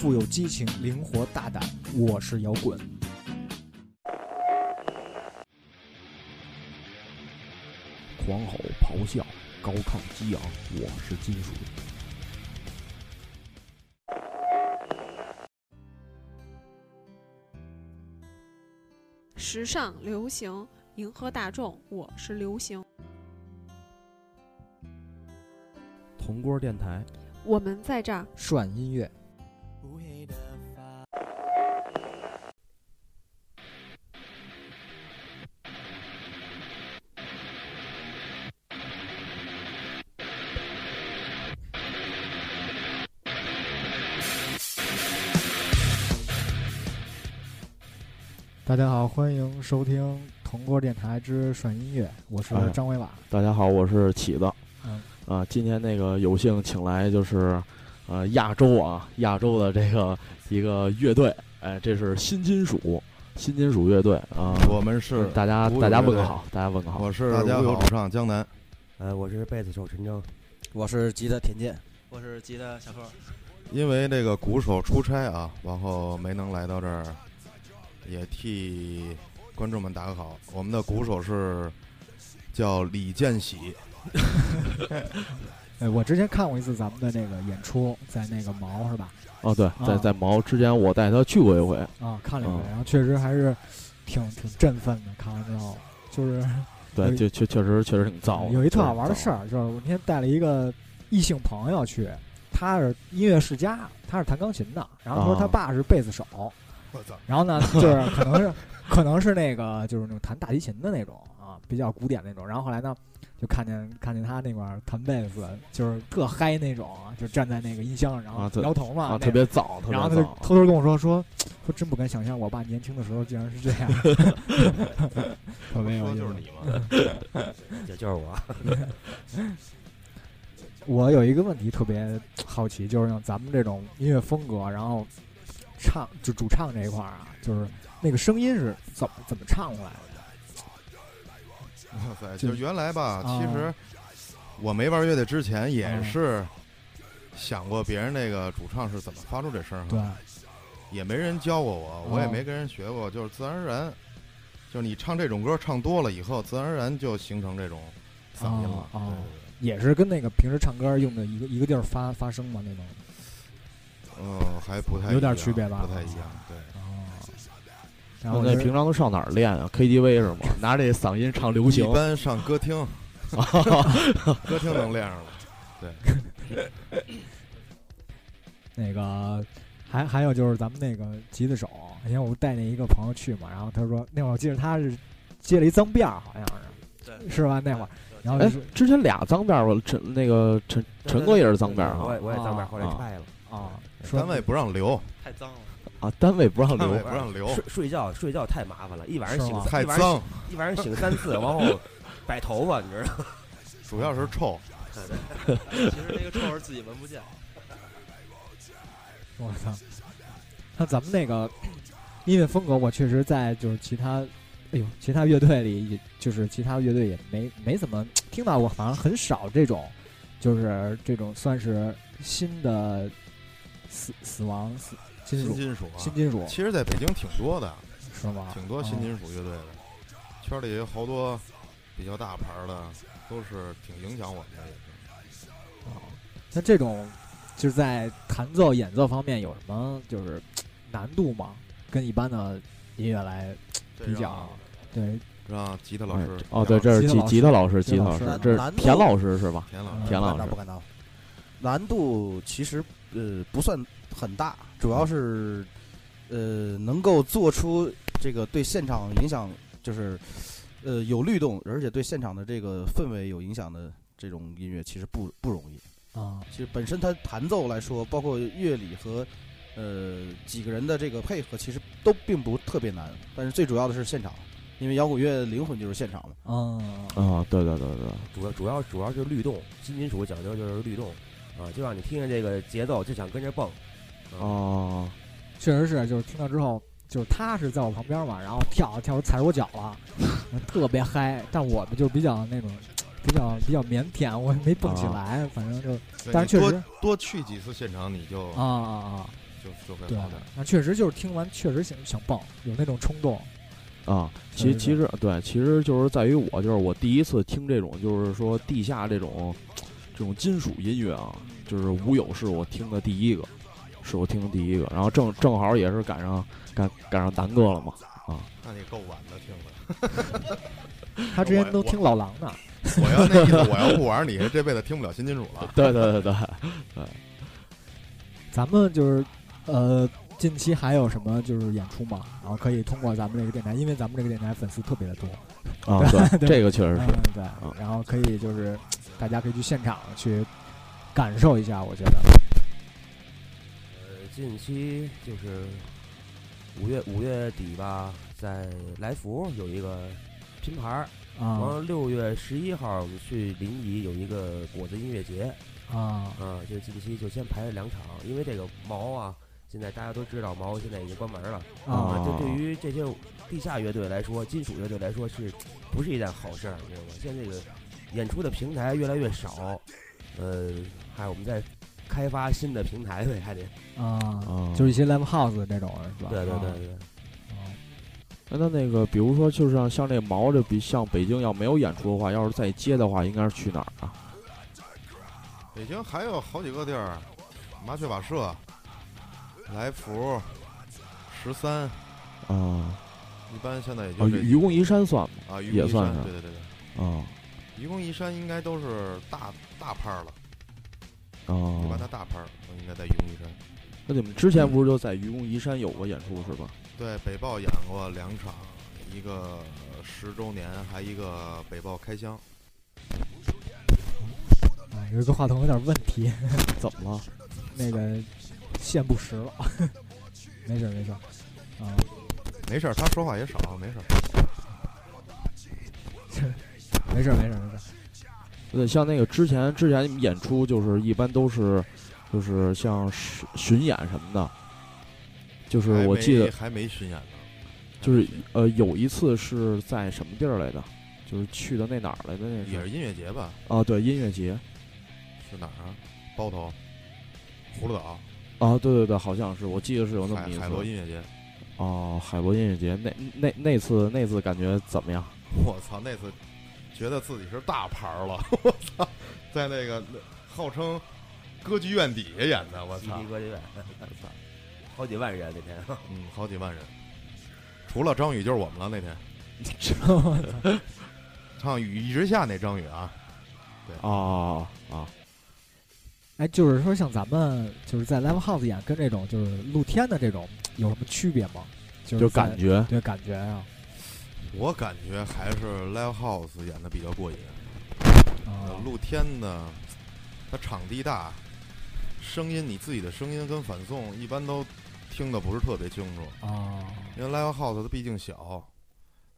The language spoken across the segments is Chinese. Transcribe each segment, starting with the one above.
富有激情，灵活大胆。我是摇滚。狂吼咆哮，高亢激昂，我是金属。时尚流行，迎合大众，我是流行。铜锅电台，我们在这儿涮音乐。家好，欢迎收听铜锅电台之涮音乐，我是张伟瓦。大家好，我是起子。嗯，啊，今天那个有幸请来就是，呃，亚洲啊，亚洲的这个 一个乐队，哎，这是新金属，新金属乐队啊。我们是大家，大家问个好，大家问个好。我是大家好，主唱江南，呃，我是贝斯手陈征，我是吉他田健，我是吉他小贺。因为那个鼓手出差啊，然后没能来到这儿。也替观众们打个好，我们的鼓手是叫李建喜。哎，我之前看过一次咱们的那个演出，在那个毛是吧？哦，对，在在毛之前我带他去过一回啊，看了一回，然后确实还是挺挺振奋的。看完之后，就是对，就确确实确实挺燥。有一特好玩的事儿，就是我那天带了一个异性朋友去，他是音乐世家，他是弹钢琴的，然后说他爸是贝斯手。我操！然后呢，就是可能是，可能是那个，就是那种弹大提琴的那种啊，比较古典那种。然后后来呢，就看见看见他那块儿弹贝斯，就是特嗨那种，就站在那个音箱上，然后摇头嘛，特别燥。然后他就偷偷跟我说说，说真不敢想象我爸年轻的时候竟然是这样。特别有意思。就是你吗？也就是我。我有一个问题特别好奇，就是像咱们这种音乐风格，然后。唱就主唱这一块儿啊，就是那个声音是怎么怎么唱出来的？哇塞！就原来吧，其实我没玩乐队之前也是想过别人那个主唱是怎么发出这声儿，对，也没人教过我，我也没跟人学过，就是自然而然，就是你唱这种歌唱多了以后，自然而然就形成这种嗓音了。啊，也是跟那个平时唱歌用的一个一个地儿发发声嘛那种。嗯，还不太有点区别吧？不太一样，对。哦。然后那平常都上哪儿练啊？KTV 是吗？拿这嗓音唱流行？一般上歌厅。歌厅能练上了。对。那个，还还有就是咱们那个吉他手，因为我带那一个朋友去嘛，然后他说那会儿我记得他是接了一脏辫儿，好像是，是吧？那会儿，然后哎，之前俩脏辫儿吧？陈那个陈陈哥也是脏辫儿我也我也脏辫儿，后来拆了啊。单位不让留，太脏了啊！单位不让留，不让留。睡睡觉睡觉太麻烦了，一晚上醒太脏，一晚上醒三次，然后摆头发，你知道？主要是臭。其实那个臭是自己闻不见。我操！那咱们那个音乐风格，我确实在就是其他，哎呦，其他乐队里，就是其他乐队也没没怎么听到过，好像很少这种，就是这种算是新的。死死亡死新金属啊新金属，其实在北京挺多的，是吗？挺多新金属乐队的，圈里有好多比较大牌的，都是挺影响我们的。也是。哦，那这种就是在弹奏演奏方面有什么就是难度吗？跟一般的音乐来比较，对，让吉他老师哦，对，这是吉吉他老师，吉他老师，这是田老师是吧？田老师田老师不敢当。难度其实。呃，不算很大，主要是，呃，能够做出这个对现场影响，就是，呃，有律动，而且对现场的这个氛围有影响的这种音乐，其实不不容易啊。其实本身它弹奏来说，包括乐理和，呃，几个人的这个配合，其实都并不特别难。但是最主要的是现场，因为摇滚乐灵魂就是现场嘛。啊啊，对对对对，主要主要主要是律动，新金属讲究就是律动。啊，就让你听着这个节奏就想跟着蹦，哦，确实是，就是听到之后，就是他是在我旁边嘛，然后跳跳踩着我脚了，特别嗨。但我们就比较那种，比较比较腼腆，我也没蹦起来，反正就，但是确实多去几次现场，你就啊啊啊，就就会好点儿。，那确实就是听完确实想想蹦，有那种冲动。啊，其其实对，其实就是在于我，就是我第一次听这种，就是说地下这种这种金属音乐啊，就是无有是我听的第一个，是我听的第一个，然后正正好也是赶上赶赶上南哥了嘛，啊。那你够晚的听的。他之前都听老狼的，我要那意思，我要不玩你，这辈子听不了新金属了。对对对对对，咱们就是呃，近期还有什么就是演出嘛？然后可以通过咱们这个电台，因为咱们这个电台粉丝特别的多，啊对，对。这个确实嗯是，对，然后可以就是大家可以去现场去感受一下，我觉得。呃，近期就是五月五月底吧，在来福有一个拼盘儿，然后六月十一号我们去临沂有一个果子音乐节，啊。嗯，就近期就先排了两场，因为这个毛啊，现在大家都知道毛现在已经关门了。啊。啊，这对于这些地下乐队来说，金属乐队来说是不是一件好事儿？你知道吗？现在这个演出的平台越来越少，呃，还有我们在开发新的平台呗，还得啊，啊，就是一些 live house 这种是吧？对对对啊对。啊那那那个，比如说，就是像像这毛这比像北京要没有演出的话，要是再接的话，应该是去哪儿啊？北京还有好几个地儿，麻雀瓦舍、来福、十三，啊一般现在也啊，就这愚愚公移山算吗？啊，愚公移也算对对对对，啊愚公移山应该都是大大拍儿了，一般啊的，大拍儿都应该在愚公移山。那你们之前不是就在愚公移山有过演出是吧？对，北豹演过两场，一个十周年，还一个北豹开箱。啊，有一个话筒有点问题，怎么了？那个线不实了，没事没事啊，没事儿，他说话也少，没事儿。没事没事没事。对，像那个之前之前你们演出就是一般都是就是像巡巡演什么的，就是我记得还没巡演呢，就是呃有一次是在什么地儿来的？就是去的那哪儿来的那是？也是音乐节吧？啊，对，音乐节是哪儿啊？包头、葫芦岛、啊，对对对，好像是，我记得是有那么海一次。海螺音乐节。哦，海螺音乐节那那那次那次感觉怎么样？我操，那次觉得自己是大牌儿了，我操，在那个号称歌剧院底下演的，我操，歌剧院，好几万人那天。嗯，好几万人，除了张宇就是我们了那天，唱雨一直下那张宇啊，啊啊哎，就是说像咱们就是在 live house 演，跟这种就是露天的这种有什么区别吗？就是就感觉。对感觉啊我感觉还是 live house 演的比较过瘾，啊。露天的它场地大，声音你自己的声音跟反送一般都听得不是特别清楚，啊，因为 live house 它毕竟小，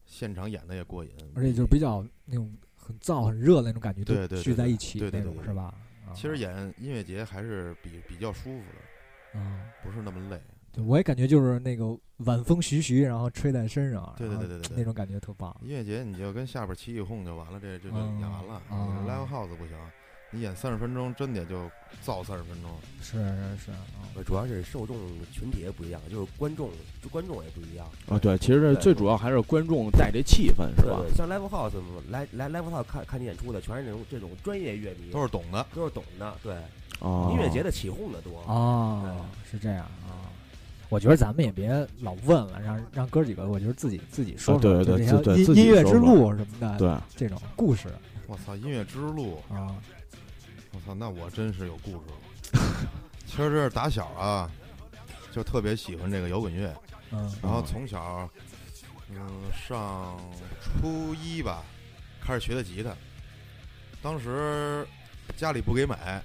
现场演的也过瘾，而且就是比较那种很燥很热的那种感觉，对对对聚在一起那对对对对。种是吧？啊。其实演音乐节还是比比较舒服的，嗯，不是那么累。对，我也感觉就是那个晚风徐徐，然后吹在身上，对对对对对对那种感觉特棒。音乐节你就跟下边起起哄就完了，这这就嗯演完了。嗯你是 live house 不行，你演三十分钟，真得就造三十分钟。是是是主要是受众群体也不一样，就是观众，就观众也不一样。啊，对，其实这最主要还是观众带这气氛是吧？对对，像 live house 来来 live house 看看你演出的，全是那种这种专业乐迷，都是懂的，都是懂的。对，哦，音乐节的起哄的多。哦，是这样啊。我觉得咱们也别老问了，让让哥几个，我觉得自己自己说啊说，就这对对对些音音乐之路什么的，对，这种故事我操，音乐之路，啊，我操，那我真是有故事了。其实这是打小啊，就特别喜欢这个摇滚乐，嗯然后从小，嗯，上初一吧，开始学的吉他。当时家里不给买，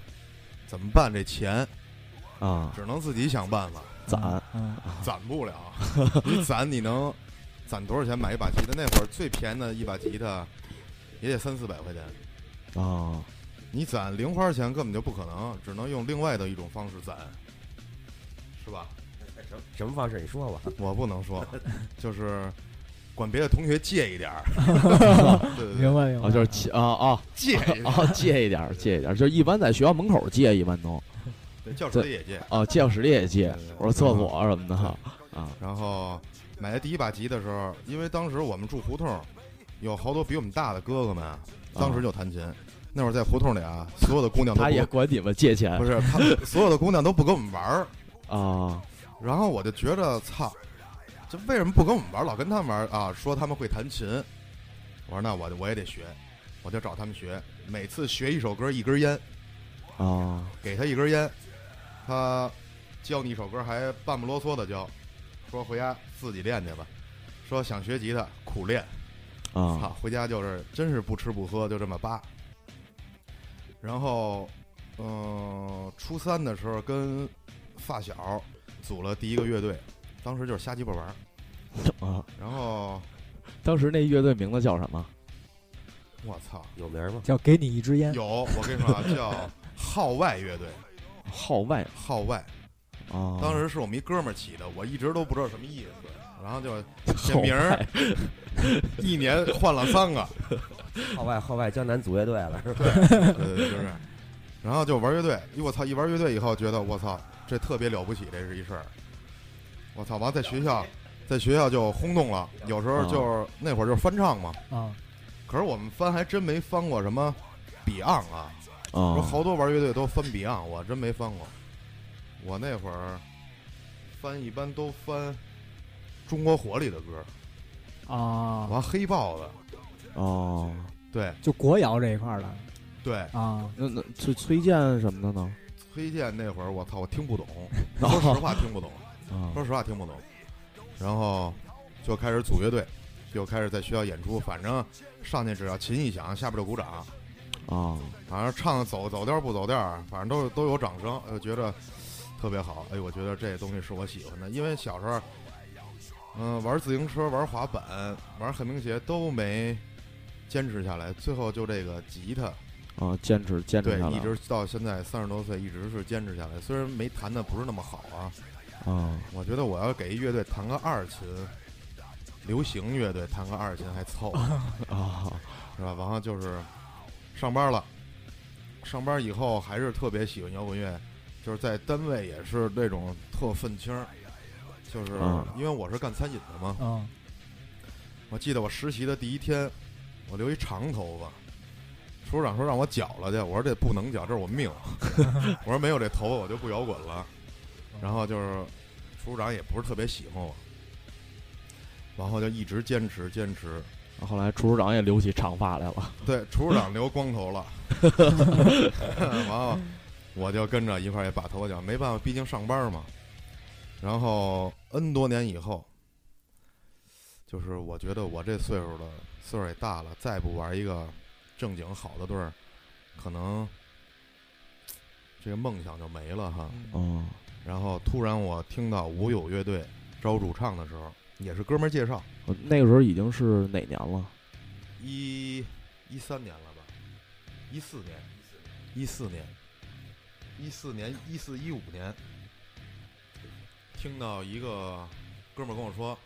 怎么办？这钱啊，只能自己想办法。攒嗯攒不了，你攒你能攒多少钱买一把吉他？那会儿最便宜的一把吉他也得三四百块钱，啊，你攒零花钱根本就不可能，只能用另外的一种方式攒，是吧？什什么方式？你说吧。我不能说，就是管别的同学借一点儿，对对对，明白明白，啊，就是借啊啊借。啊，借一点儿，借一点儿，就是一般在学校门口借，一般都对，教室里也借。哦，教室里也借我说厕所什么的啊然后买的第一把吉的时候，因为当时我们住胡同，有好多比我们大的哥哥们，当时就弹琴。那会儿在胡同里啊，所有的姑娘都他也管你们借钱不是，他 所有的姑娘都不跟我们玩儿。啊然后我就觉得，操，这为什么不跟我们玩儿，老跟他们玩儿啊？说他们会弹琴，我说那我我也得学，我就找他们学。每次学一首歌，一根烟，啊给他一根烟，他教你一首歌还半不啰嗦的教，说回家自己练去吧。说想学吉他，苦练，啊操，回家就是真是不吃不喝，就这么扒。然后，嗯、初三的时候跟发小组了第一个乐队，当时就是瞎鸡巴玩儿。啊！然后当时那乐队名字叫什么？我操，有名吗？叫给你一支烟，有我跟你说啊，叫号外乐队，号外号外。啊！当时是我们一哥们儿起的，我一直都不知道什么意思。然后就 这名儿一年换了三个，号外号外江南组乐队了，是吧？对对对，就是。然后就玩乐队，哎我操！一玩乐队以后，觉得我操，这特别了不起，这是一事儿。我操！完在学校，在学校就轰动了。有时候就是、那会儿就是翻唱嘛，啊，可是我们翻还真没翻过什么 Beyond 啊。说啊好多玩乐队都翻 Beyond，我真没翻过。我那会儿翻一般都翻中国火里的歌，啊，完黑豹的，哦，对就国谣这一块儿的对。啊，那那崔崔健什么的呢？崔健那会儿，我操，我听不懂，说实话听不懂，啊说实话听不懂。然后就开始组乐队，就开始在学校演出，反正上去只要琴一响，下边就鼓掌，啊反正唱走走调不走调，反正都都有掌声，就觉得特别好。哎，我觉得这东西是我喜欢的，因为小时候，嗯、玩自行车、玩滑板、玩旱冰鞋都没坚持下来，最后就这个吉他，啊！坚持坚持下，来对一直到现在三十多岁，一直是坚持下来。虽然没弹的不是那么好啊，啊我觉得我要给一乐队弹个二琴，流行乐队弹个二琴还凑合，啊 是吧？完了就是上班了，上班以后还是特别喜欢摇滚乐，就是在单位也是那种特愤青，就是嗯因为我是干餐饮的嘛。嗯我记得我实习的第一天，我留一长头发，厨师长说让我绞了去，我说这不能绞，这是我命。我说没有这头发我就不摇滚了。然后就是厨师长也不是特别喜欢我，然后就一直坚持坚持。后来厨师长也留起长发来了。对，厨师长留光头了，完了我就跟着一块儿也把头发剪，没办法，毕竟上班嘛。然后 N 多年以后，就是我觉得我这岁数了，岁数也大了，再不玩一个正经好的队儿，可能这个梦想就没了哈。嗯然后突然我听到无有乐队招主唱的时候，也是哥们儿介绍，那个时候已经是哪年了？一一三年了吧，一四年，一四年，一四年，一四一五年，听到一个哥们儿跟我说，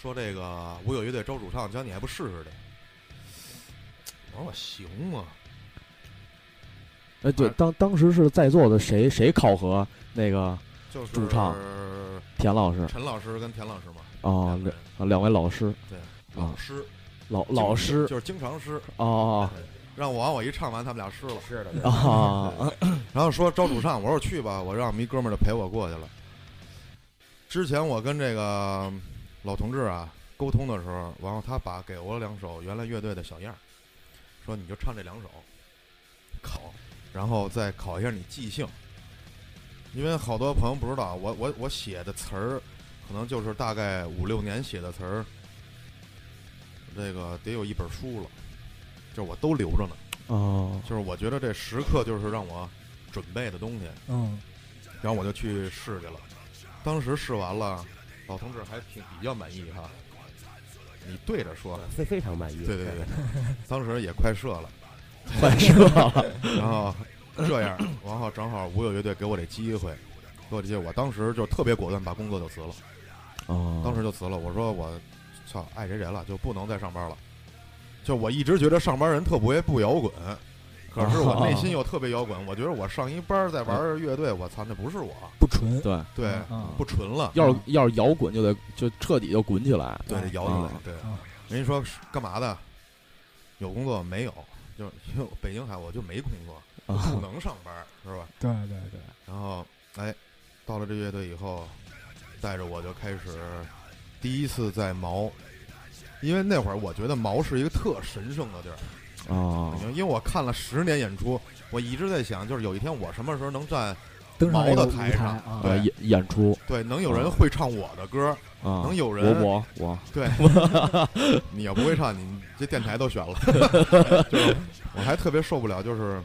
说这个我有乐队招主唱，叫你还不试试去？我说我行吗？哎，对，哎当当时是在座的谁谁考核那个就是主唱田老师。陈老师跟田老师嘛，哦，两两位老师。对，啊。老师。老老师。就是经常师，哦让我完我一唱完，他们俩湿了。是的，啊然后说招主唱，我说去吧，我让我们一哥们儿就陪我过去了。之前我跟这个老同志啊沟通的时候，然后他把给我两首原来乐队的小样儿，说你就唱这两首，考，然后再考一下你记性。因为好多朋友不知道，我我我写的词儿，可能就是大概五六年写的词儿，这个得有一本书了，就是我都留着呢。哦就是我觉得这时刻就是让我准备的东西，嗯然后我就去试去了。当时试完了，老同志还挺比较满意哈。你对着说，非非常满意。对对对，当时也快射了，快射了 然后这样，然后正好无有乐队给我这机会，给我这机会，我当时就特别果断，把工作就辞了，哦，当时就辞了。我说我操爱谁谁了，就不能再上班了。就我一直觉得上班人特别不摇滚，可是我内心又特别摇滚，我觉得我上一班儿在玩乐队，我操，那不是我，不纯，对，对，嗯不纯了，要是要是摇滚就得就彻底就滚起来。对，得摇起来啊，对啊。人家说干嘛的？有工作没有？就是因为北京海我就没工作，不啊能上班，是吧？对对对，然后，哎，到了这乐队以后，带着我就开始第一次在毛，因为那会儿我觉得毛是一个特神圣的地儿，啊因为我看了十年演出，我一直在想，就是有一天我什么时候能站，毛的台上啊，呃演演出对，能有人会唱我的歌，啊，能有人我我我对，你要不会唱，你这电台都选了。就是我还特别受不了，就是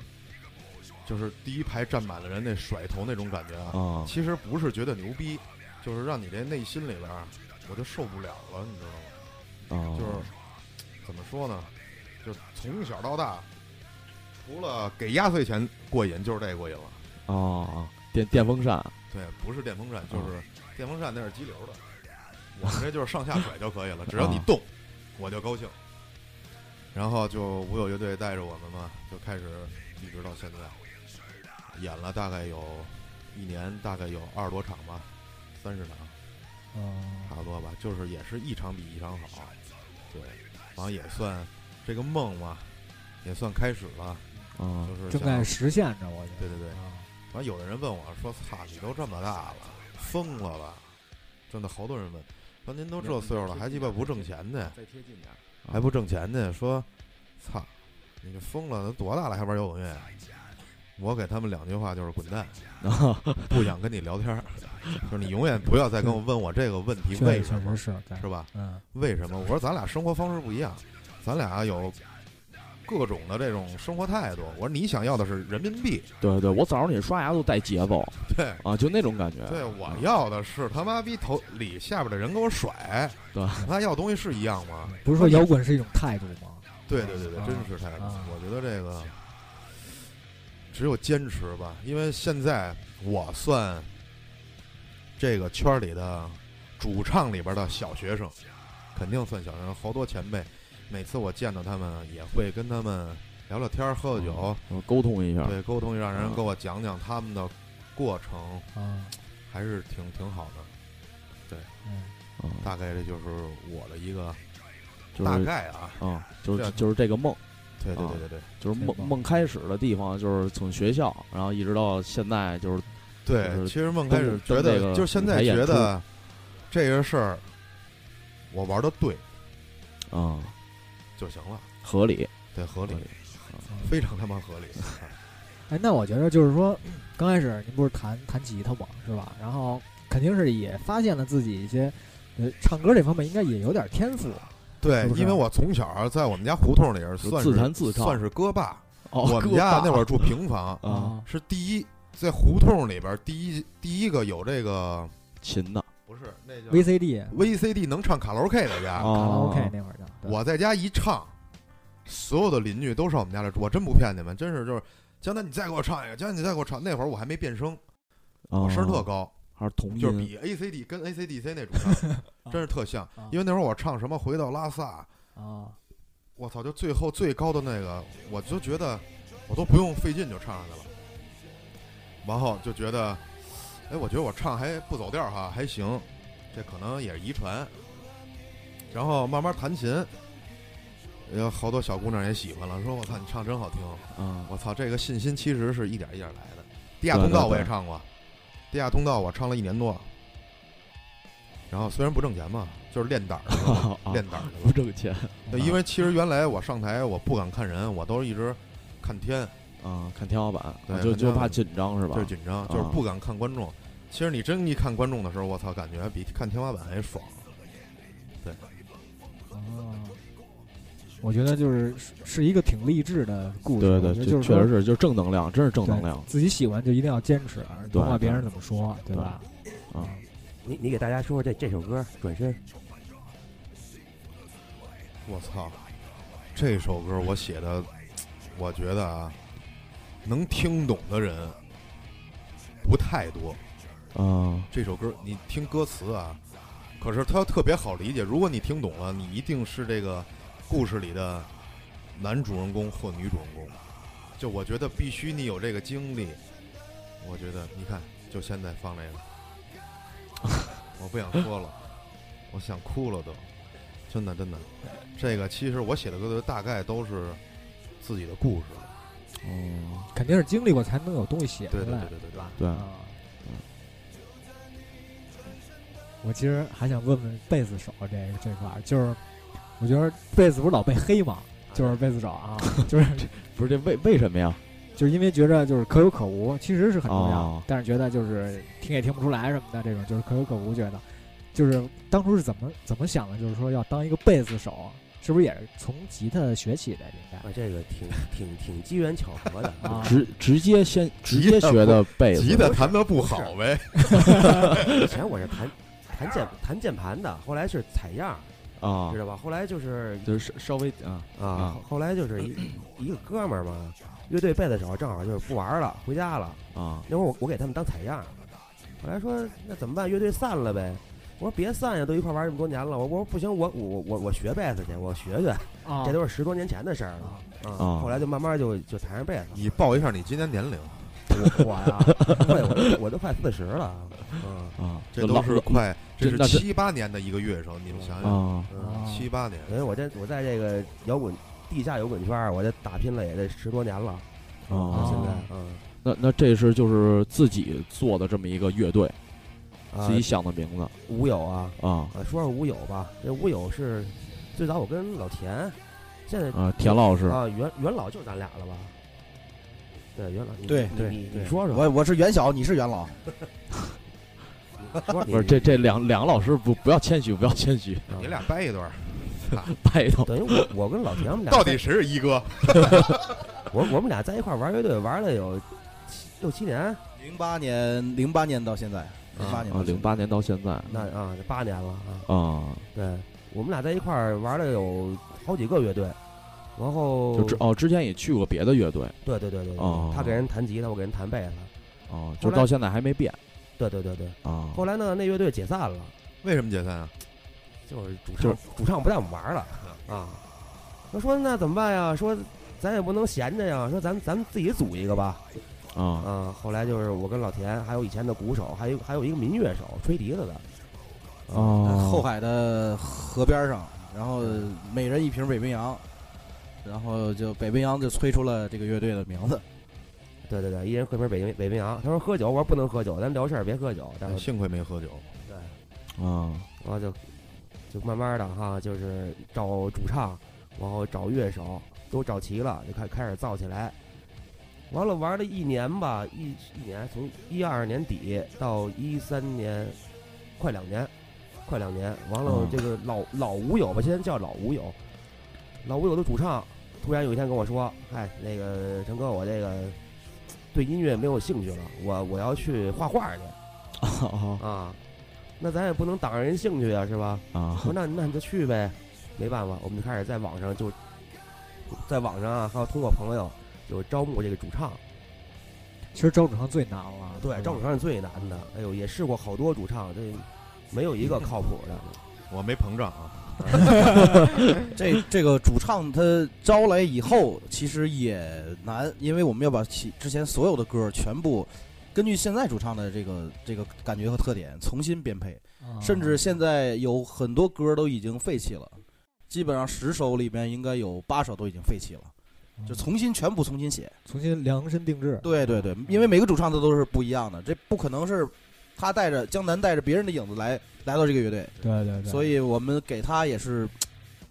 就是第一排站满了人那甩头那种感觉啊。啊其实不是觉得牛逼，就是让你这内心里边儿我就受不了了，你知道吗？啊，就是怎么说呢？就从小到大，除了给压岁钱过瘾，就是这过瘾了。哦电电风扇对，不是电风扇，啊就是电风扇那是激流的，我们这就是上下甩就可以了，只要你啊动，我就高兴。然后就舞友乐队带着我们嘛，就开始一直到现在，演了大概有一年，大概有二十多场吧，三十场嗯差不多吧，就是也是一场比一场好，对，然后也算这个梦嘛，也算开始了，嗯就是正在实现着，我觉得。对对对。啊完，有的人问我说：“操，你都这么大了，疯了吧？”真的，好多人问，说您都这岁数了，还鸡巴不挣钱呢？再贴近点还不挣钱呢？说，操，你这疯了，都多大了还玩摇滚乐？我给他们两句话就是滚蛋，啊不想跟你聊天儿，就是你永远不要再跟我问我这个问题，为什么？是，是吧？嗯，为什么？我说咱俩生活方式不一样，咱俩有各种的这种生活态度。我说你想要的是人民币，对对，我早上你刷牙都带节奏对。啊，就那种感觉。对，我要的是他妈逼头里下边的人给我甩，对，那要东西是一样吗？不是说摇滚是一种态度吗？对对对对，啊真是态度。啊我觉得这个只有坚持吧，因为现在我算这个圈里的主唱里边的小学生，肯定算小学生。好多前辈，每次我见到他们，也会跟他们聊聊天、喝喝酒，嗯沟通一下。对，沟通一下，让人啊给我讲讲他们的过程，啊，还是挺挺好的。嗯，啊，大概这就是我的一个大就是概啊，啊，就是就是这个梦，对对啊对对对就是梦梦梦开始的地方，就是从学校，然后一直到现在，就是对。就是其实梦开始觉得，就是现在觉得这个事儿我玩的对啊就行了，合理。对，合理合理，非常他妈合理。哎，那我觉得就是说，刚开始您不是弹弹吉他嘛，是吧？然后肯定是也发现了自己一些，呃，唱歌这方面应该也有点天赋。对是，是因为我从小在我们家胡同里儿算自是弹自唱算是歌霸。哦，我们家那会儿住平房，啊，是第一在胡同里边儿第一第一个有这个琴的不是那叫 VCD、VCD 能唱卡拉 OK 的家。卡拉 OK 哦那会儿叫。我在家一唱，所有的邻居都上我们家来住，我真不骗你们，真是就是江南，你再给我唱一个，江南你再给我唱。那会儿我还没变声，我啊声儿特高，还是同音就是比 ACD 跟 ACDC 那种 唱真是特像。啊因为那会儿我唱什么回到拉萨，啊，我操，就最后最高的那个，我就觉得我都不用费劲就唱上去了。然后就觉得，哎，我觉得我唱还不走调哈，还行，这可能也是遗传。然后慢慢弹琴，有好多小姑娘也喜欢了，说我操，你唱真好听。嗯我操，这个信心其实是一点一点来的。地下通道我也唱过，地下通道我唱了一年多。然后虽然不挣钱嘛，就是练胆儿练胆儿不。挣钱对，因为其实原来我上台我不敢看人，我都是一直看天，啊，看天花板，就就怕紧张是吧？就是紧张，就是不敢看观众。其实你真一看观众的时候，我操，感觉比看天花板还爽。我觉得就是是是一个挺励志的故事。对对，我觉得就是确实是，就是正能量，真是正能量自己喜欢就一定要坚持，对甭管别人怎么说，对吧？啊。你你给大家说说这这首歌《转身》，我操，这首歌我写的，我觉得啊，能听懂的人不太多。啊这首歌你听歌词啊，可是它特别好理解。如果你听懂了，你一定是这个故事里的男主人公或女主人公。就我觉得必须你有这个经历。我觉得你看，就现在放这个，我不想说了，我想哭了都，真的真的。这个其实我写的歌大概都是自己的故事。哦，肯定是经历过才能有东西写出对对来，对对对对吧？对啊。我其实还想问问贝斯手这个这块儿，就是我觉得贝斯不是老被黑吗？就是贝斯手啊，就是不是这为为什么呀？就是因为觉着就是可有可无，其实是很重要，哦但是觉得就是听也听不出来什么的，这种就是可有可无。觉得就是当初是怎么怎么想的？就是说要当一个贝斯手，是不是也是从吉他学起的？应该啊，这个挺挺挺机缘巧合的啊直直接先直接学的贝斯，吉他弹的不好呗，以前我是弹弹键弹键盘的，后来是采样儿，啊知，道吧？后来就是就是稍微啊啊啊，后来就是一一个哥们儿嘛，乐队贝斯手正好就是不玩了，回家了。啊那会儿我我给他们当采样，后来说那怎么办？乐队散了呗。我说别散呀，都一块玩这么多年了。我我说不行，我我我我学贝斯去，我学学，啊这都是十多年前的事儿了。啊后来就慢慢就就弹上贝斯。你报一下你今年年龄，我我呀，对，我都我都快四十了。嗯啊，这都是快，这是七八年的一个乐手，你们想想，啊。嗯，七八年，因为我这我在这个摇滚地下摇滚圈儿，我这打拼了也得十多年了。到啊，现在，嗯，那那这是就是自己做的这么一个乐队，啊自己想的名字。无友啊，啊。啊，说说无友吧。这无友是最早我跟老田，现在啊，田老师。啊，元元老就是咱俩了吧？对，元老，对对对。你说说，我我是元小，你是元老，不是这这两两个老师不不要谦虚，不要谦虚，啊你俩掰一段 掰一段等于我我跟老田我们俩到底谁是一哥？我我们俩在一块儿玩乐队玩了有七六七年，零八年零八年到现在，零八年啊，零八年到现在。那啊这八年了啊。啊，对，我们俩在一块儿玩了有好几个乐队，然后就之哦之前也去过别的乐队。对对对对对，哦他给人弹吉他，我给人弹贝斯，哦，后来就到现在还没变。对对对对。啊，后来呢，那乐队解散了，为什么解散啊？就是主就唱主唱不带我们玩了。啊。他说那怎么办呀？说咱也不能闲着呀，说咱咱们自己组一个吧。啊啊，后来就是我跟老田，还有以前的鼓手，还有还有一个民乐手吹笛子的。哦，后海的河边上，然后每人一瓶北冰洋，然后就北冰洋就催出了这个乐队的名字。对对对，一人喝瓶北冰北冰洋。他说喝酒，我说不能喝酒，咱聊事儿别喝酒。但是幸亏没喝酒，对，啊然后就就慢慢的哈，就是找主唱，然后找乐手，都找齐了，就开开始造起来。完了玩了一年吧，一一年从一二年底到一三年，快两年，快两年。完了嗯这个老老吴友吧，现在叫老吴友，老吴有的主唱突然有一天跟我说：“哎，那个陈哥，我这个对音乐没有兴趣了，我我要去画画去啊啊。”那咱也不能挡着人兴趣啊，是吧？啊我说那那你就去呗，没办法，我们就开始在网上就，在网上啊，还有通过朋友就招募这个主唱。其实招主唱最难了，对，招主唱是最难的。哎呦，也试过好多主唱，这没有一个靠谱的。我没膨胀啊。这这个主唱他招来以后，其实也难，因为我们要把其之前所有的歌全部根据现在主唱的这个这个感觉和特点重新编配，啊甚至现在有很多歌都已经废弃了，基本上十首里边应该有八首都已经废弃了，就重新全部重新写。重新量身定制。对对对，因为每个主唱的都是不一样的，这不可能是他带着江南带着别人的影子来来到这个乐队，对对对，所以我们给他也是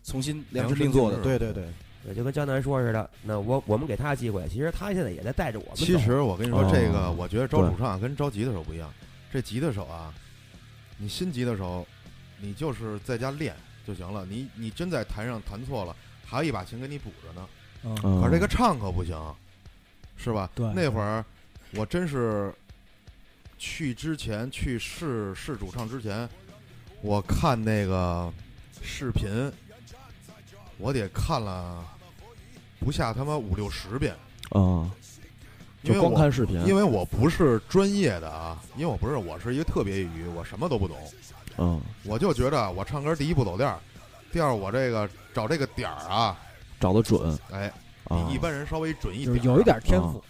重新量身定做的。对对对。对，就跟江南说似的，那我我们给他机会，其实他现在也在带着我们。其实我跟你说，哦这个我觉得招主唱跟招吉他手不一样。这吉他手啊，你新吉他手，你就是在家练就行了。你你真在台上弹错了，还有一把琴给你补着呢。嗯，嗯可是这个唱可不行，是吧？对那会儿我真是去之前去试试主唱之前，我看那个视频，我得看了不下他妈五六十遍，啊，就因为我光看视频，因为我不是专业的啊，因为我不是，我是一个特别业余，我什么都不懂，嗯，我就觉得我唱歌第一不走调，第二我这个找这个点儿啊，找的准。哎，啊。比一般人稍微准一点儿，就是有一点天赋。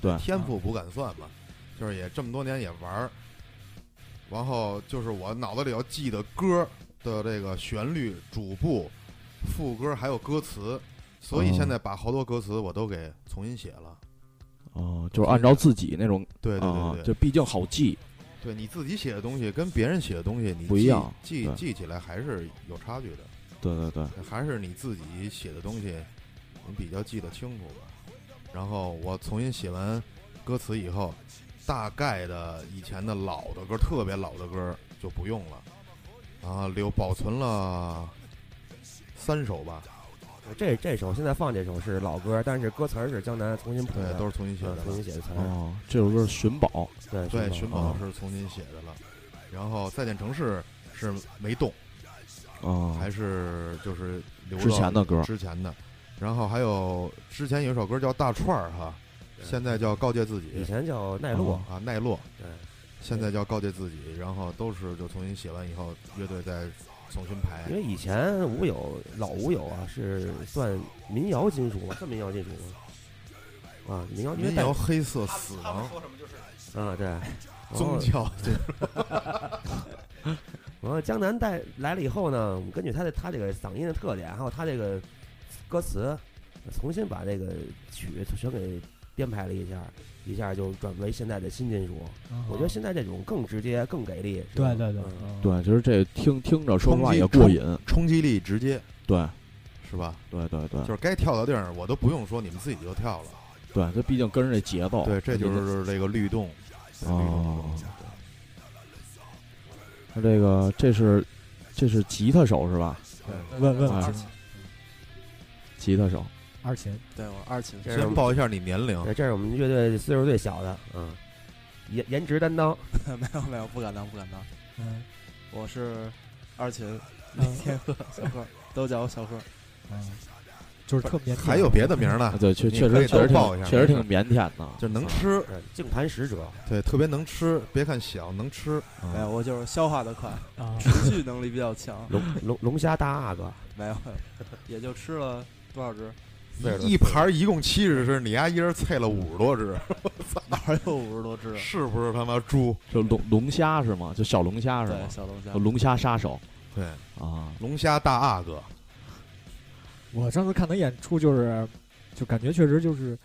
对。天赋不敢算吧，就是也这么多年也玩儿，然后就是我脑子里要记得歌儿的这个旋律、主部、副歌还有歌词，所以哦现在把好多歌词我都给重新写了。哦，就是按照自己那种对对啊对，对，就毕竟好记，对你自己写的东西跟别人写的东西你不一样记记起来还是有差距的，对对对，还是你自己写的东西你比较记得清楚吧。然后我重新写完歌词以后，大概的以前的老的歌，特别老的歌就不用了，啊，留保存了三首吧，这这首现在放这首是老歌，但是歌词儿是江南重新谱对，的，都是重新写的嗯重。新写的词。哦，这首歌是寻宝，对对，寻寻宝是重新写的了，然后再见城市是没动，啊，还是就是留之前的歌。之前的，然后还有之前有一首歌叫大串儿哈，现在叫告诫自己。以前叫奈落，啊奈落，对，现在叫告诫自己，然后都是就重新写完以后，乐队再重新排。因。为以前舞友老舞友啊是算民谣金属嘛，算民谣金属吗？啊，民谣民谣黑色死亡。啊对，宗后教对 然后江南带来了以后呢，我们根据他的他这个嗓音的特点，还有他这个歌词，重新把这个曲全给编排了一下，一下就转为现在的新金属。我觉得现在这种更直接、更给力。是吧对对对嗯嗯对，就是这听听着说实话也过瘾，冲击力直接对是吧？对对对就是该跳的地儿我都不用说，你们自己就跳了。对，这毕竟跟着这节奏，对，这就是这个律动。对律动哦，他这个这是这是吉他手是吧？对问问哎吉他手，二琴，对我二琴，先报一下你年龄，对，这是我们乐队岁数最小的，嗯，颜颜值担当，没有没有，不敢当不敢当，嗯。我是二琴，嗯。天鹤小贺都叫我小贺。嗯，就是特别还有别的名呢？啊，对，确确实确实都报一下挺确实挺腼腆的，就能吃，对净盘使者，对，特别能吃。别看小，能吃。没有，我就是消化的快，啊，持续能力比较强。龙龙龙虾大阿哥，没有也就吃了多少只？一盘儿一共七十只，你丫一人菜了五十多只，哪有五十多只？是不是他妈猪？就龙龙虾是吗？就小龙虾是对，吗？小龙虾哦。龙虾杀手对，啊，龙虾大阿哥，我上次看他演出，就是就感觉确实就是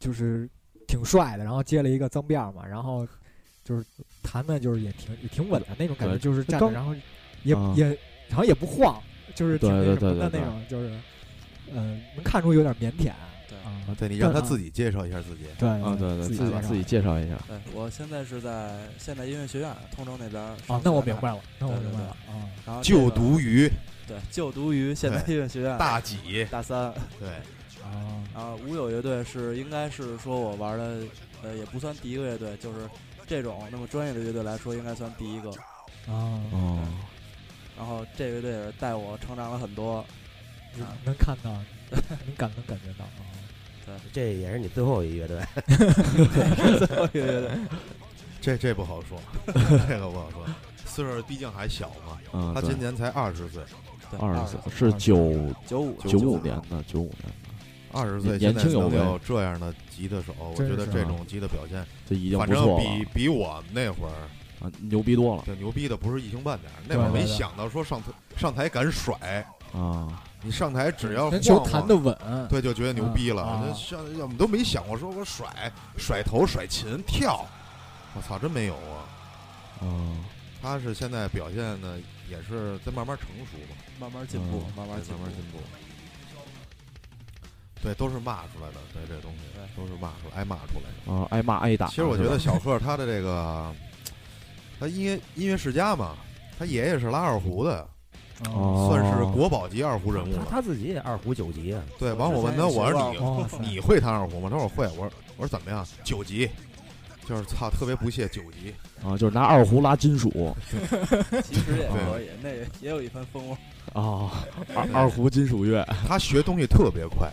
就是挺帅的，然后接了一个脏辫儿嘛，然后就是弹的就是也挺也挺稳的那种感觉，就是站着，然后也、啊也好像也不晃，就是挺那什么的对对对那种，就是嗯、能看出有点腼腆。对啊，对你让他自己介绍一下自己。对啊，对对，自己介绍自己介绍一下，对，我现在是在现代音乐学院通州那边。啊，那我明白。了，那我对对明白了啊。然后就读于对就读于现代音乐学院大几，大三。对，啊然后舞友乐队是应该是说我玩的，呃，也不算第一个乐队，就是这种那么专业的乐队来说，应该算第一个。啊，哦，然后这个乐队也是带我成长了很多。能能看到，能感能感觉到啊。对。这也是你最后一乐队，最后一个乐队，这这不好说，这个不好说。岁数毕竟还小嘛，嗯，他今年才二十岁，二十岁岁是九九五九五年的，九五年的，二十岁年现在能轻有为有这样的吉他手，我觉得这种吉他表现，这已经反正比比我们那会儿啊，牛逼多了。这牛逼的不是一星半点儿。那会儿没想到说上台上台敢甩，啊，你上台只要球晃晃弹得稳，对，就觉得牛逼了。啊那像我们都没想过说我甩甩头、甩琴、跳，我操，真没有啊！嗯，他是现在表现的，也是在慢慢成熟嘛，慢慢进步，嗯慢慢进步对慢慢。进步。对，都是骂出来的，对这东西对都是骂出来，挨骂出来的。啊，挨骂挨打。其实我觉得小贺他的这个，他音乐音乐世家嘛，他爷爷是拉二胡的，哦算是国宝级二胡人物了。他他自己也二胡九级啊，对，完我问他，我说你 你会弹二胡吗？他说我会。我说我说怎么样？九级，就是操，特别不屑九级。啊，就是拿二胡拉金属 其实也可以，那也也有一番风味。哦，二二胡金属乐 他学东西特别快，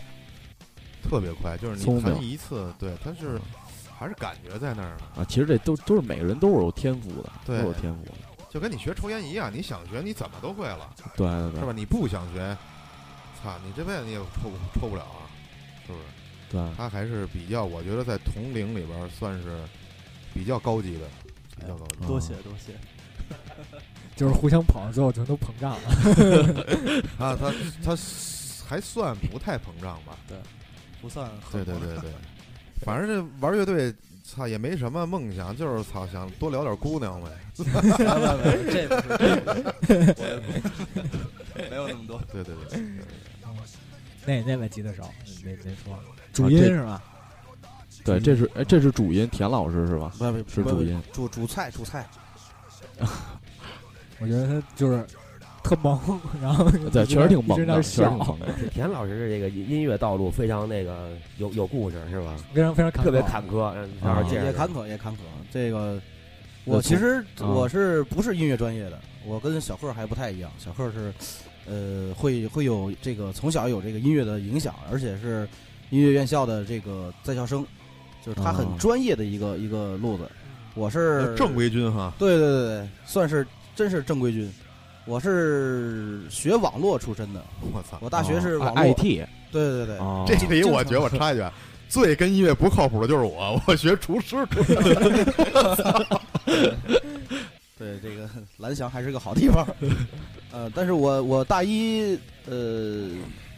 特别快，就是你弹一次，对，他是还是感觉在那儿呢，啊，其实这都都是每个人都是有天赋的，对都有天赋的，就跟你学抽烟一样，你想学你怎么都会了，对对对是吧？你不想学，操，你这辈子你也抽不抽不了啊。是不是？对，他还是比较，我觉得在同龄里边算是比较高级的，比较高级。多谢多谢。就是互相捧，最后全都膨胀了。啊他他还算不太膨胀吧？对不算对很对对对，反正这玩乐队，操也没什么梦想，就是操想多聊点姑娘呗。没有没有没有这不是这不是，没有那么多。对对对，那那位吉他手没没说，主音是吧？对，这是哎，这是主音，田老师是吧？不不是主音主主菜主菜，我觉得他就是特萌，然后对，确实挺猛的，一直在那儿确实挺笑，猛的。田老师这个音乐道路非常那个有有故事是吧？非常非常坎坷特别坎坷，嗯好好啊介绍也坎坷也坎坷。这个我其实啊我是不是音乐专业的？我跟小贺还不太一样，小贺是呃会会有这个从小有这个音乐的影响，而且是音乐院校的这个在校生，就是他很啊专业的一个一个路子。我是正规军哈，对对对对，算是真是正规军。我是学网络出身的，我操！我大学是网络。IT 对对对，啊，这里我觉得我插一句，啊，最跟音乐不靠谱的就是我，我学厨师出身的。对，这个蓝翔还是个好地方。呃，但是我我大一呃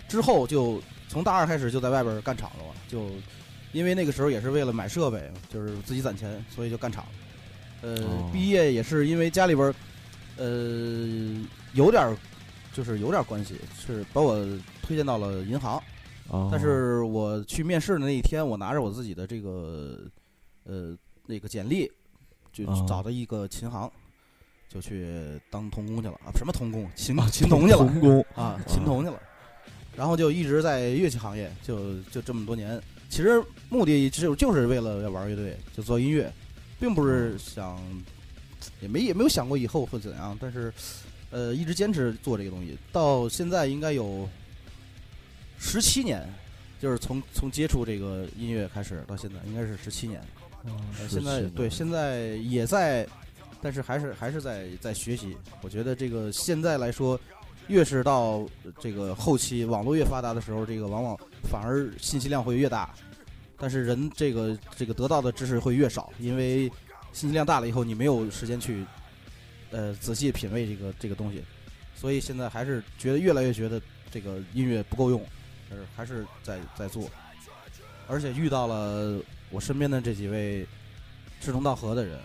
之后就从大二开始就在外边干厂子了，就因为那个时候也是为了买设备，就是自己攒钱，所以就干厂。呃，哦毕业也是因为家里边儿呃有点儿就是有点儿关系，是把我推荐到了银行。哦。但是我去面试的那一天，我拿着我自己的这个呃那个简历，就哦。找到一个琴行，就去当童工去了。啊，什么童工，琴琴童去了童工。啊，琴童去了，然后就一直在乐器行业，就就这么多年。其实目的就就是为了要玩乐队，就做音乐，并不是想，也没也没有想过以后会怎样，但是呃一直坚持做这个东西，到现在应该有十七年，就是从从接触这个音乐开始到现在，应该是十七年。呃，现在对现在也在，但是还是还是在在学习。我觉得这个现在来说，越是到呃这个后期网络越发达的时候，这个往往反而信息量会越大，但是人这个这个得到的知识会越少，因为信息量大了以后，你没有时间去呃仔细品味这个这个东西，所以现在还是觉得越来越觉得这个音乐不够用，但是还是在在做，而且遇到了我身边的这几位志同道合的人，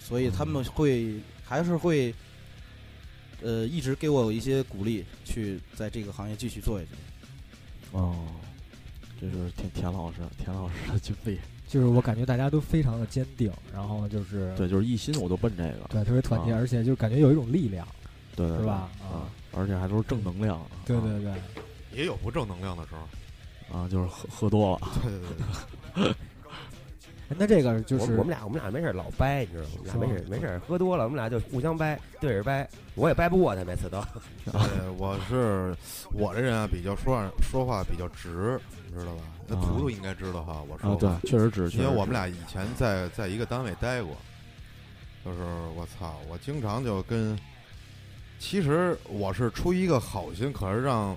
所以他们会还是会呃一直给我一些鼓励，去在这个行业继续做下去。哦，这是田田老师，田老师的经历。就是我感觉大家都非常的坚定，然后就是对，就是一心我都奔这个，对特别团结，啊而且就感觉有一种力量，对对对是吧？啊啊，，而且还都是正能量。啊对对对，也有不正能量的时候。啊，就是喝喝多了。对对对 那这个就是我我们俩我们俩没事儿老掰，你知道吗？我们俩没事儿没事儿喝多了，我们俩就互相掰，对着掰，我也掰不过他，每次都。对，我是我这人啊，比较说话说话比较直，你知道吧？那啊图图应该知道哈，我说啊，对，，确实值。因为我们俩俩以前在在一个单位待过，就是我操，我经常就跟，其实我是出于一个好心，可是让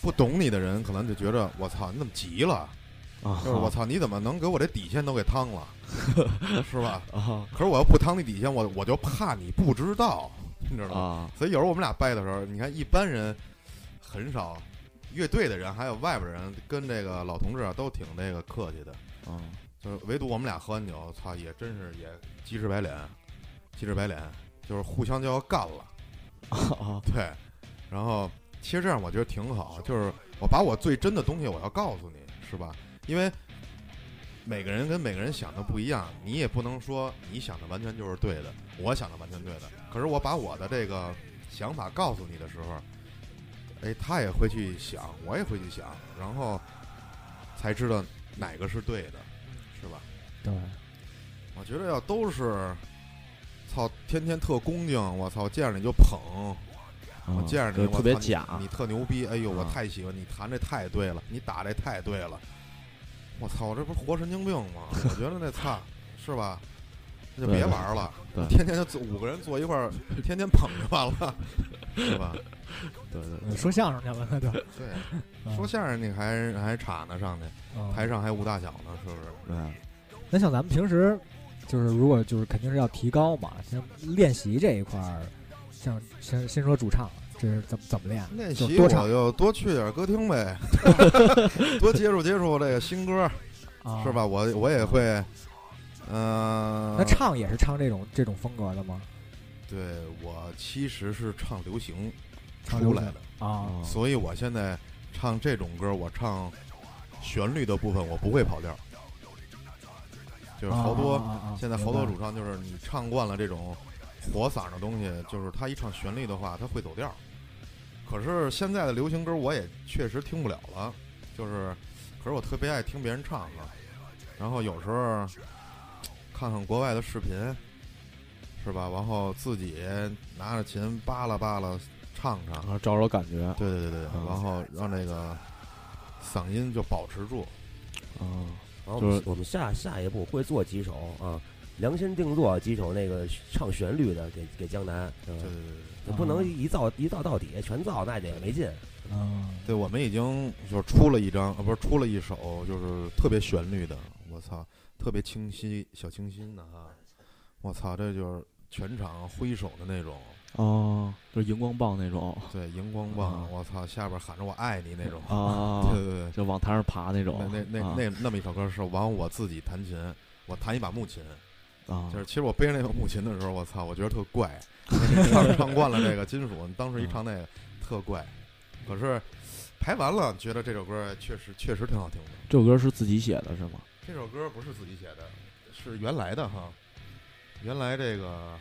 不懂你的人可能就觉得我操，你怎么急了？啊，就是我操，你怎么能给我这底线都给趟了，是吧？啊可是我要不趟你底线，我我就怕你不知道，你知道吗？啊所以有时候我们俩掰的时候，你看一般人很少，乐队的人还有外边人跟这个老同志啊都挺那个客气的，嗯就是唯独我们俩喝完酒，操，也真是也鸡翅白脸，鸡翅白脸，就是互相就要干了，啊对。然后其实这样我觉得挺好，就是我把我最真的东西我要告诉你，是吧？因为每个人跟每个人想的不一样，你也不能说你想的完全就是对的，我想的完全对的。可是我把我的这个想法告诉你的时候，哎，他也会去想，我也会去想，然后才知道哪个是对的，是吧？对，我觉得要都是，操，天天特恭敬，我操，见着你就捧，我啊见着你对我操你特别假你特牛逼，哎呦，我啊太喜欢你弹这太对了，你打这太对了，我操，我这不是活神经病吗？我觉得那操是吧？那就别玩了，对天天就坐五个人坐一块儿，天天捧着完了。是吧？对对嗯说相声去了，那就对，嗯说相声你还还插呢上去，嗯台上还无大小呢，是不是？对，那像咱们平时就是如果就是肯定是要提高嘛，像练习这一块儿，像先先说主唱，这是怎么怎么练？练习就多就多去点歌厅呗，多接触接触这个新歌，啊，是吧？？我我也会，嗯、那唱也是唱这种这种风格的吗？对我其实是唱流行出来的，啊。哦所以我现在唱这种歌，我唱旋律的部分我不会跑调，就是好多、现在好多主唱就是你唱惯了这种火嗓的东西，就是他一唱旋律的话，他会走调。可是现在的流行歌我也确实听不了了，就是，可是我特别爱听别人唱啊，然后有时候看看国外的视频，是吧？然后自己拿着琴扒拉扒拉唱唱。然，后找找感觉，对对对对，嗯然后让那个嗓音就保持住。嗯，然后我就是们我们下下一步会做几首啊，量身定做几首那个唱旋律的给给江南，嗯对对对对。就不能一造一造到底，全造那也没劲。嗯对，我们已经就是出了一张，啊，不是出了一首，就是特别旋律的，我操，特别清晰、小清新的哈，我操，这就是全场挥手的那种，哦，就是荧光棒那种。对，荧光棒啊，我操，下边喊着我爱你那种，啊 对，对对，就往台上爬那种，那那那啊。那那么一首歌是完我自己弹琴，我弹一把木琴，啊，就是其实我背着那把木琴的时候，我操，我觉得特怪，唱唱惯了这个金属，当时一唱那个特怪，可是排完了，觉得这首歌确实确实挺好听的。这首歌是自己写的是吗？这首歌不是自己写的，是原来的哈，原来这个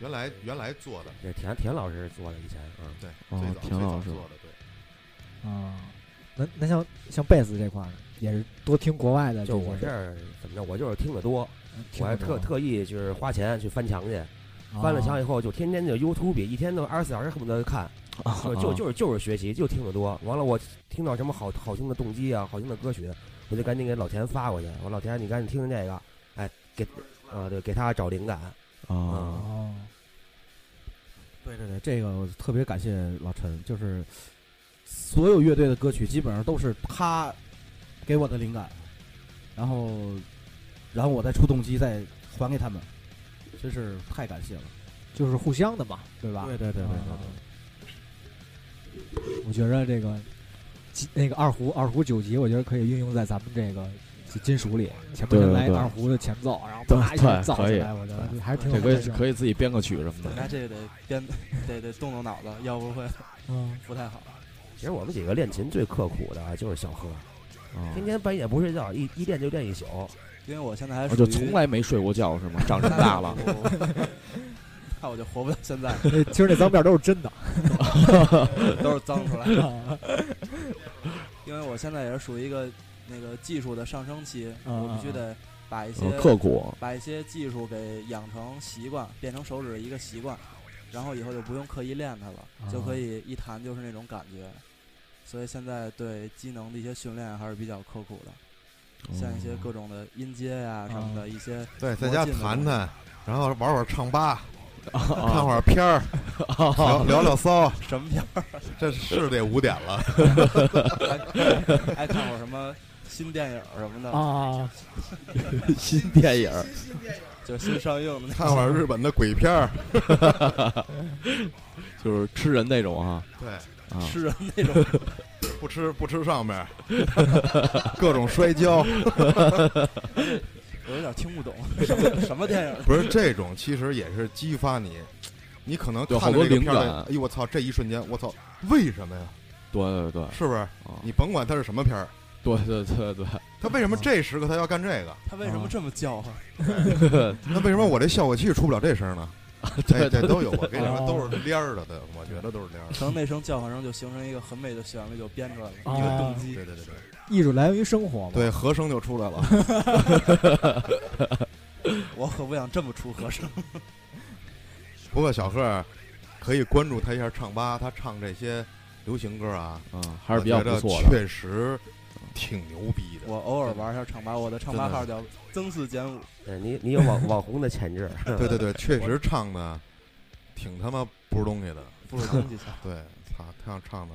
原来原来做的，这田田老师做的以前，嗯，对，哦最早最早田老师做的，对，啊，那那像像贝斯这块儿呢，也是多听国外的就我这儿怎么着，我就是听得多，听我还特特意就是花钱去翻墙去，啊翻了墙以后就天天就 YouTube 一天都二十四小时恨不得看，就就是就是学习，就听得多。完了，我听到什么好好听的动机啊，好听的歌曲，我就赶紧给老田发过去。我说老田，你赶紧听听这个，哎，给啊对，给他找灵感。啊，哦，对对对，这个我特别感谢老陈，就是所有乐队的歌曲基本上都是他给我的灵感，然后然后我再出动机再还给他们，真是太感谢了。就是互相的嘛，对吧？对对对对对我觉着这个那个二胡二胡九级，我觉得可以运用在咱们这个金属里。前面来二胡的前奏，然后对啪一下对可以造起来，我觉得还是挺这可以。可以自己编个曲什么的，那这个得编，得得动动脑子，要不会嗯，不太好。其实我们几个练琴最刻苦的啊就是小贺，啊天天半夜不睡觉，一一练就练一宿。因为我现在还我就从来没睡过觉是吗？长这么大了，那我就活不到现在，其实那脏辫都是真的。都是脏出来的。因为我现在也是属于一个那个技术的上升期，嗯我必须得把一些嗯刻苦。把一些技术给养成习惯，变成手指的一个习惯，然后以后就不用刻意练它了，啊。就可以一弹就是那种感觉。所以现在对机能的一些训练还是比较刻苦的，像一些各种的音阶呀、什么的一些对，在家弹弹，然后玩会儿唱吧，看啊。会儿片儿，聊 聊聊骚，什么片儿，这是得五点了。还爱看会儿什么新电影什么的，啊，新电影儿。就是新上映的那看会儿日本的鬼片儿，就是吃人那种啊对，啊，吃人那种。不吃不吃上面，各种摔跤，我有点听不懂。什么什么电影。不是这种，其实也是激发你，你可能看多着这个片儿灵感。哎呦我操，这一瞬间我操，为什么呀？对对对。是不是？啊，你甭管它是什么片儿，对对对对，他为什么这时刻他要干这个？他为什么这么叫唤？那为什么我这效果器出不了这声呢？这这都有，我跟你说哦都是连儿的，对，我觉得都是连儿的。可能那声叫唤声就形成一个很美的旋律，就编出来了哦一个动机。对对对对艺术来源于生活嘛。对，和声就出来了。我可不想这么出和声。不过小贺可以关注他一下唱吧，他唱这些流行歌啊，嗯，还是比较不错的。确实挺牛逼的。我偶尔玩一下唱吧，我的唱吧号叫曾四减五。对你你有网网红的潜质。对对对，确实唱的挺他妈不是东西的，不如经济强。对，操，唱唱的，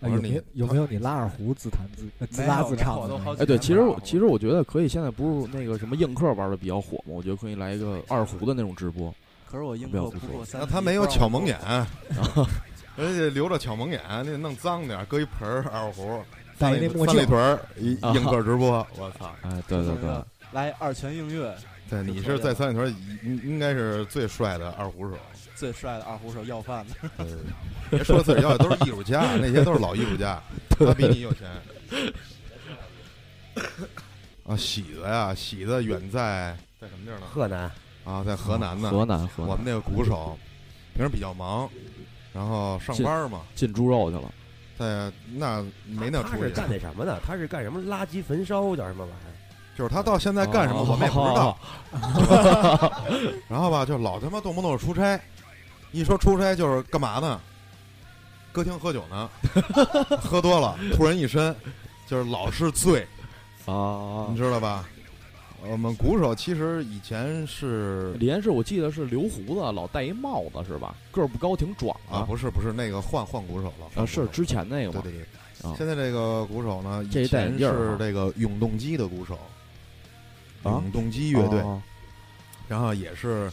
我啊有说你没有有没有你拉二胡自弹自呃自拉自没有我都好唱的？哎，对，其实我其实我觉得可以，现在不是那个什么映客玩的比较火吗？我觉得可以来一个二胡的那种直播。可是我映不要不说客不过三那级，他没有巧蒙眼，而且留着巧蒙眼，你得弄脏点儿，搁一盆儿二胡，戴三里那墨镜三里屯儿一啊映客直播，我操！哎，对对对，来二泉映月，对，你是在三里屯儿应应该是最帅的二胡手。最帅的二胡手要饭的，呃，别说自己要的都是艺术家，那些都是老艺术家，他比你有钱。啊，喜子呀，喜子远在在什么地儿呢？河南啊，在河南呢。河南河南我们那个鼓手平时比较忙，然后上班嘛，进猪肉去了。在那没那出息。他是干那什么的？他是干什么垃圾焚烧叫什么玩意儿？就是他到现在干什么我们也不知道。然后吧，就老他妈动不动就出差，一说出差就是干嘛呢？歌厅喝酒呢，喝多了突然一身，就是老是醉，啊你知道吧？我们鼓手其实以前是李岩是我记得是留胡子，老戴一帽子是吧？个儿不高，挺壮啊，不是不是那个换换鼓手了啊，是之前那个吗？对对对。啊现在这个鼓手呢，以前是这个永动机的鼓手，啊永动机乐队，哦然后也是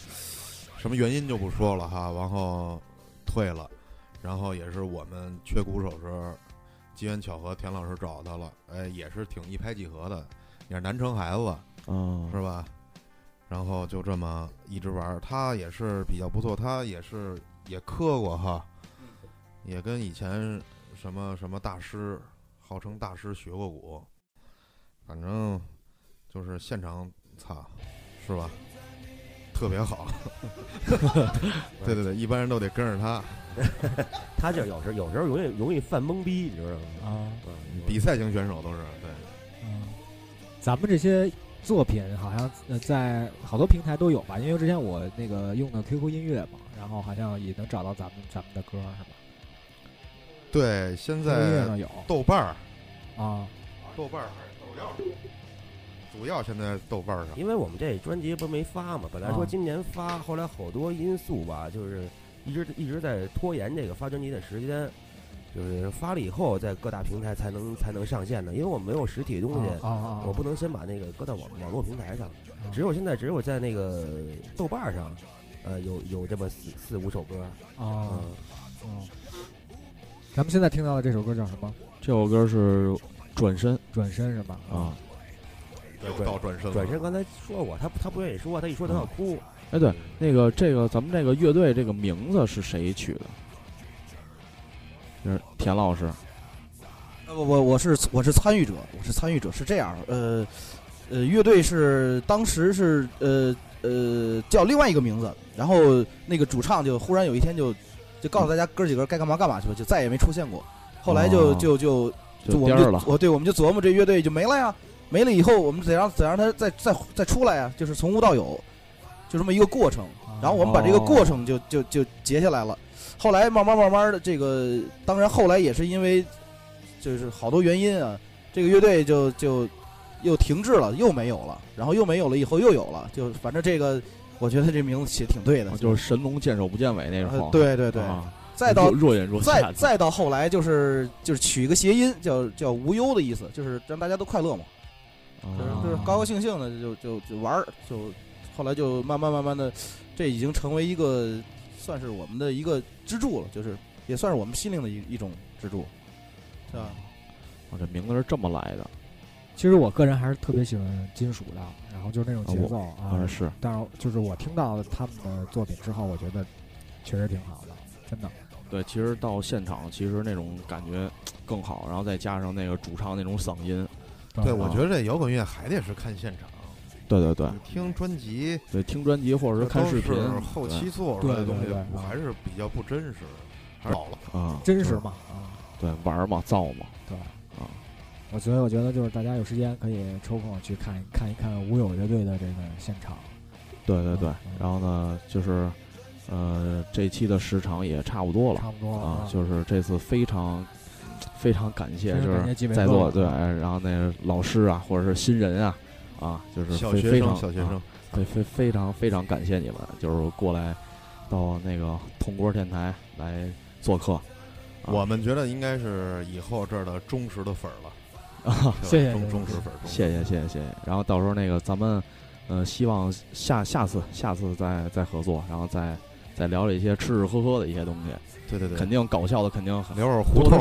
什么原因就不说了哈，然后退了，然后也是我们缺鼓手时候，机缘巧合，田老师找他了，哎，也是挺一拍即合的，也是南城孩子嗯，是吧？然后就这么一直玩儿，他也是比较不错，他也是也磕过哈，也跟以前什么什么大师，号称大师学过鼓，反正就是现场擦，是吧？特别好，对对对，一般人都得跟着他。他就有时候有时候容易容易犯懵逼，你知道吗？啊，嗯比赛型选手都是对，嗯，咱们这些作品好像呃在好多平台都有吧？因为之前我那个用的 QQ 音乐嘛，然后好像也能找到咱们咱们的歌是吧对，现？QQ 音乐在上有豆瓣儿，啊，豆瓣儿还是主要主要现在豆瓣儿上。因为我们这专辑不是没发嘛，本来说啊今年发，后来好多因素吧，就是一直一直在拖延这个发专辑的时间，就是发了以后在各大平台才能才能上线的，因为我们没有实体东西，啊啊，我不能先把那个搁到网网络平台上，只有现在只有在那个豆瓣上，呃，有有这么四四五首歌，啊嗯，嗯，咱们现在听到的这首歌叫什么？这首歌是转身转身是吧？啊。又到转身了，转身刚才说过，他他不愿意说，他一说他要哭，哎，对，那个这个咱们这个乐队这个名字是谁取的？就是田老师。呃我我我是我是参与者，我是参与者，是这样，呃呃，乐队是当时是呃呃叫另外一个名字，然后那个主唱就忽然有一天就就告诉大家哥几个该干嘛干嘛去了，就再也没出现过。后来就哦就就就我们就我对我们就琢磨这乐队就没了呀，没了以后我们怎样怎样他再再再出来呀，就是从无到有，就这么一个过程。然后我们把这个哦过程就就就截下来了。后来慢慢慢慢的，这个当然后来也是因为就是好多原因啊，这个乐队就就又停滞了，又没有了，然后又没有了，以后又有了，就反正这个我觉得这名字起得挺对的，就是神龙见首不见尾那呃种。对对对，啊再到若若隐若再现。再到后来就是就是取一个谐音，叫叫无忧的意思，就是让大家都快乐嘛，就是啊就是高高兴兴的就就就玩儿，就后来就慢慢慢慢的，这已经成为一个算是我们的一个支柱了，就是也算是我们心灵的一一种支柱，是吧？我这名字是这么来的。其实我个人还是特别喜欢金属的，然后就是那种节奏啊啊，是。但是就是我听到他们的作品之后，我觉得确实挺好的，真的。对，其实到现场其实那种感觉更好，然后再加上那个主唱那种嗓音，对，我啊。觉得这摇滚乐还得是看现场，对对对听专辑对，听专辑或者是看视频后期做出来的东西对对对，我还是比较不真实，还是老了。对啊，真实嘛啊，对玩嘛造嘛，对啊。我所以，我觉得就是大家有时间可以抽空去看一看一看无友乐队的这个现场。对对对嗯，然后呢就是。呃，这期的时长也差不多了差不多了啊，就是这次非常非常感谢，就是在座对，哎然后那老师啊，或者是新人啊，啊，就是小学生，非非常小学生啊，对，非非常非常感谢你们，就是过来到那个铜锅电台来做客。啊我们觉得应该是以后这儿的忠实的粉儿了，啊，谢谢忠忠实粉儿，谢谢谢谢谢谢。然后到时候那个咱们，呃，希望下下次下次再再合作，然后再再聊聊一些吃吃喝喝的一些东西，对对对，肯定搞笑的肯定很聊会儿胡同。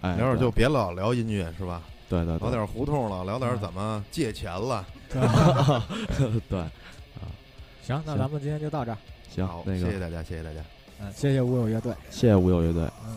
哎，聊会儿就别老聊音乐是吧？对对对，聊点儿胡同了，聊点儿嗯怎么借钱了。对 啊，行，那咱们今天就到这儿。行好，，那个谢谢大家，谢谢大家。嗯，谢谢无友乐队。谢谢无友乐队。嗯。